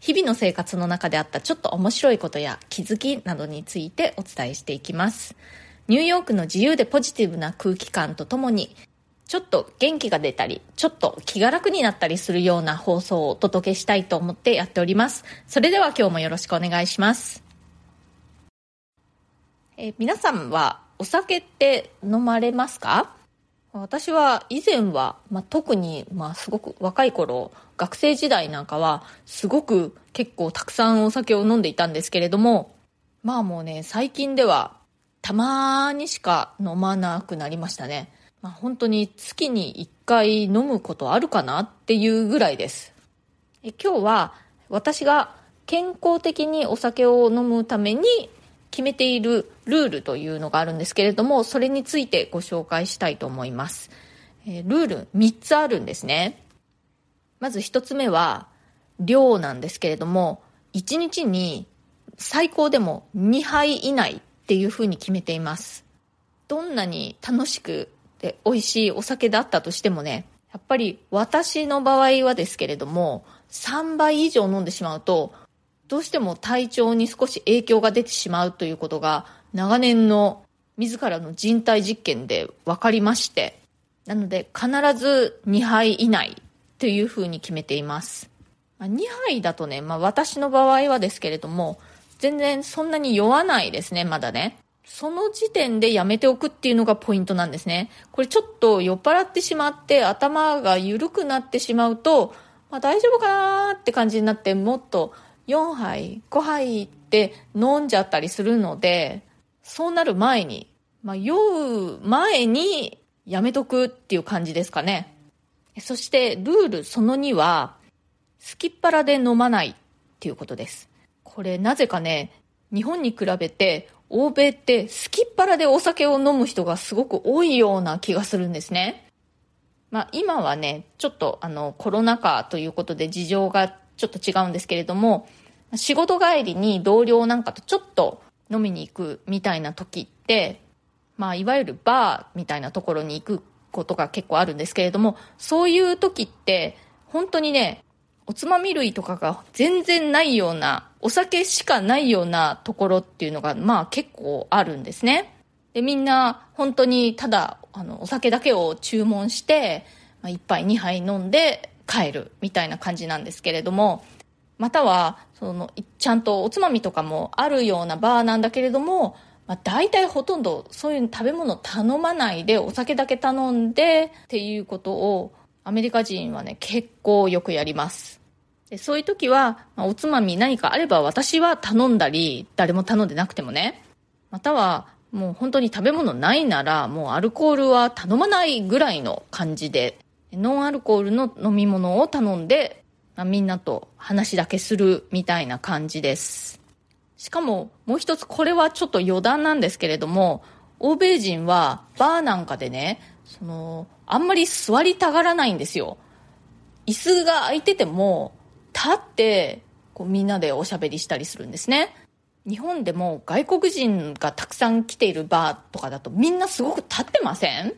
日々の生活の中であったちょっと面白いことや気づきなどについてお伝えしていきます。ニューヨークの自由でポジティブな空気感とともに、ちょっと元気が出たり、ちょっと気が楽になったりするような放送をお届けしたいと思ってやっております。それでは今日もよろしくお願いします。え皆さんはお酒って飲まれますか？私は以前は、まあ、特に、まあ、すごく若い頃学生時代なんかはすごく結構たくさんお酒を飲んでいたんですけれどもまあもうね最近ではたまにしか飲まなくなりましたね、まあ、本当に月に1回飲むことあるかなっていうぐらいです。え今日は私が健康的にお酒を飲むために決めているルールというのがあるんですけれども、それについてご紹介したいと思います。え、ルール3つあるんですね。まず1つ目は、量なんですけれども、1日に最高でも2杯以内っていうふうに決めています。どんなに楽しくて美味しいお酒だったとしてもね、やっぱり私の場合はですけれども、3倍以上飲んでしまうとどうしても体調に少し影響が出てしまうということが長年の自らの人体実験で分かりまして、なので必ず2杯以内というふうに決めています。2杯だとね、まあ私の場合はですけれども、全然そんなに酔わないですね、まだね。その時点でやめておくっていうのがポイントなんですね。これちょっと酔っ払ってしまって頭が緩くなってしまうと、まあ大丈夫かなーって感じになってもっと4杯、5杯って飲んじゃったりするので、そうなる前に、まあ、酔う前にやめとくっていう感じですかね。そしてルールその2は、すきっ腹で飲まないっていうことです。これなぜかね、日本に比べて欧米ってすきっ腹でお酒を飲む人がすごく多いような気がするんですね。まあ今はね、ちょっとあのコロナ禍ということで事情がちょっと違うんですけれども、仕事帰りに同僚なんかとちょっと飲みに行くみたいな時って、まあ、いわゆるバーみたいなところに行くことが結構あるんですけれども、そういう時って、本当にね、おつまみ類とかが全然ないような、お酒しかないようなところっていうのが、まあ結構あるんですね。で、みんな本当にただ、あの、お酒だけを注文して、まあ、1杯2杯飲んで帰るみたいな感じなんですけれども、または、その、ちゃんとおつまみとかもあるようなバーなんだけれども、まあ、大体ほとんどそういう食べ物頼まないでお酒だけ頼んでっていうことをアメリカ人はね結構よくやります。でそういう時は、まあ、おつまみ何かあれば私は頼んだり誰も頼んでなくてもねまたはもう本当に食べ物ないならもうアルコールは頼まないぐらいの感じでノンアルコールの飲み物を頼んでまあ、みんなと話だけするみたいな感じです。しかももう一つこれはちょっと余談なんですけれども、欧米人はバーなんかでね、その、あんまり座りたがらないんですよ。椅子が空いてても、立って、こうみんなでおしゃべりしたりするんですね。日本でも外国人がたくさん来ているバーとかだとみんなすごく立ってません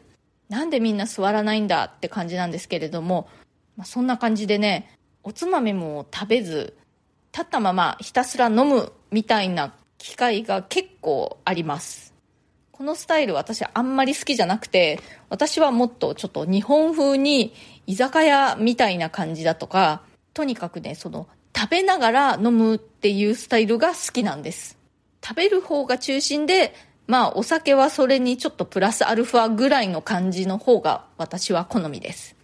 なんでみんな座らないんだって感じなんですけれども、まあ、そんな感じでね、おつまみも食べず、立ったままひたすら飲むみたいな機会が結構あります。このスタイル私あんまり好きじゃなくて、私はもっとちょっと日本風に居酒屋みたいな感じだとか、とにかくね、その食べながら飲むっていうスタイルが好きなんです。食べる方が中心で、まあお酒はそれにちょっとプラスアルファぐらいの感じの方が私は好みです。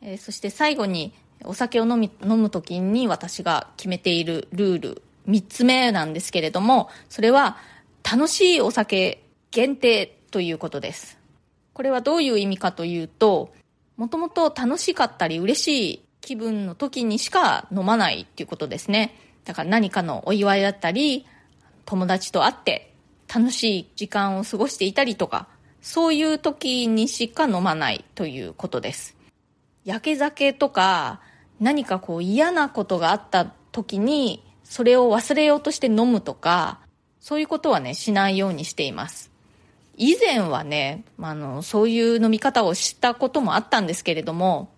えー、そして最後にお酒を飲み飲む時に私が決めているルール3つ目なんですけれどもそれは楽しいお酒限定ということですこれはどういう意味かというともともと楽しかったり嬉しい気分の時にしか飲まないっていうことですね。だから何かのお祝いだったり、友達と会って楽しい時間を過ごしていたりとか、そういう時にしか飲まないということです。焼け酒とか何かこう嫌なことがあった時にそれを忘れようとして飲むとか、そういうことはね、しないようにしています。以前はね、あの、そういう飲み方をしたこともあったんですけれども、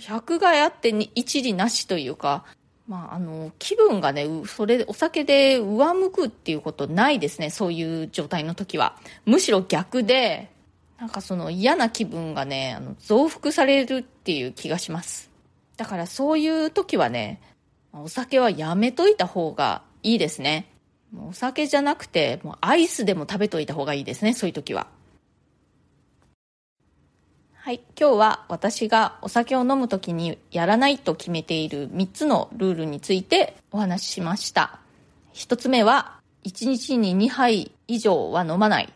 百害あって一理なしというか、まあ、あの、気分がね、それ、お酒で上向くっていうことないですね、そういう状態の時は。むしろ逆で、なんかその嫌な気分がね、あの増幅されるっていう気がします。だからそういう時はね、お酒はやめといた方がいいですね。お酒じゃなくて、もうアイスでも食べといた方がいいですね、そういう時は。はい、今日は私がお酒を飲む時にやらないと決めている3つのルールについてお話ししました。1つ目は、1日に2杯以上は飲まない。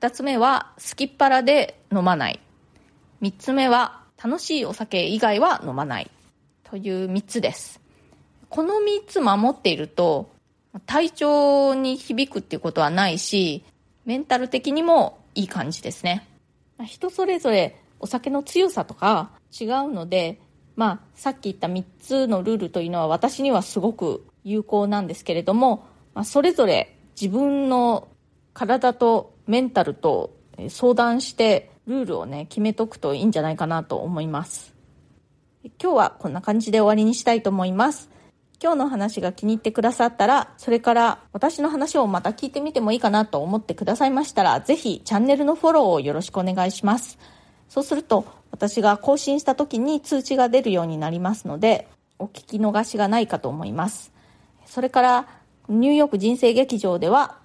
2つ目は、すきっ腹で飲まない。3つ目は、楽しいお酒以外は飲まない。という3つです。この3つ守っていると、体調に響くっていうことはないし、メンタル的にもいい感じですね。人それぞれお酒の強さとか違うので、まあ、さっき言った3つのルールというのは私にはすごく有効なんですけれども、まあ、それぞれ自分の体とメンタルと相談してルールをね、決めとくといいんじゃないかなと思います。今日はこんな感じで終わりにしたいと思います。今日の話が気に入ってくださったら、それから私の話をまた聞いてみてもいいかなと思ってくださいましたら、ぜひチャンネルのフォローをよろしくお願いします。そうすると、私が更新した時に通知が出るようになりますので、お聞き逃しがないかと思います。それから、ニューヨーク人生劇場では、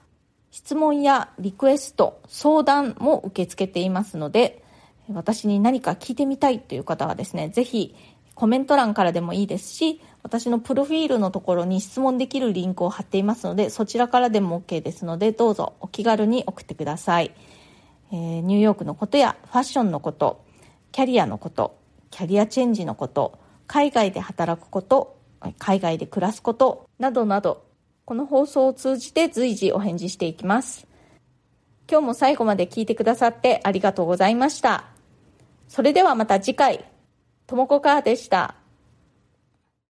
質問やリクエスト、相談も受け付けていますので、私に何か聞いてみたいという方はですね、ぜひコメント欄からでもいいですし、私のプロフィールのところに質問できるリンクを貼っていますので、そちらからでも OK ですので、どうぞお気軽に送ってください。えー、ニューヨークのことやファッションのこと、キャリアのこと、キャリアチェンジのこと、海外で働くこと、海外で暮らすこと、などなど、この放送を通じて随時お返事していきます。今日も最後まで聞いてくださってありがとうございました。それではまた次回、ともこかーでした。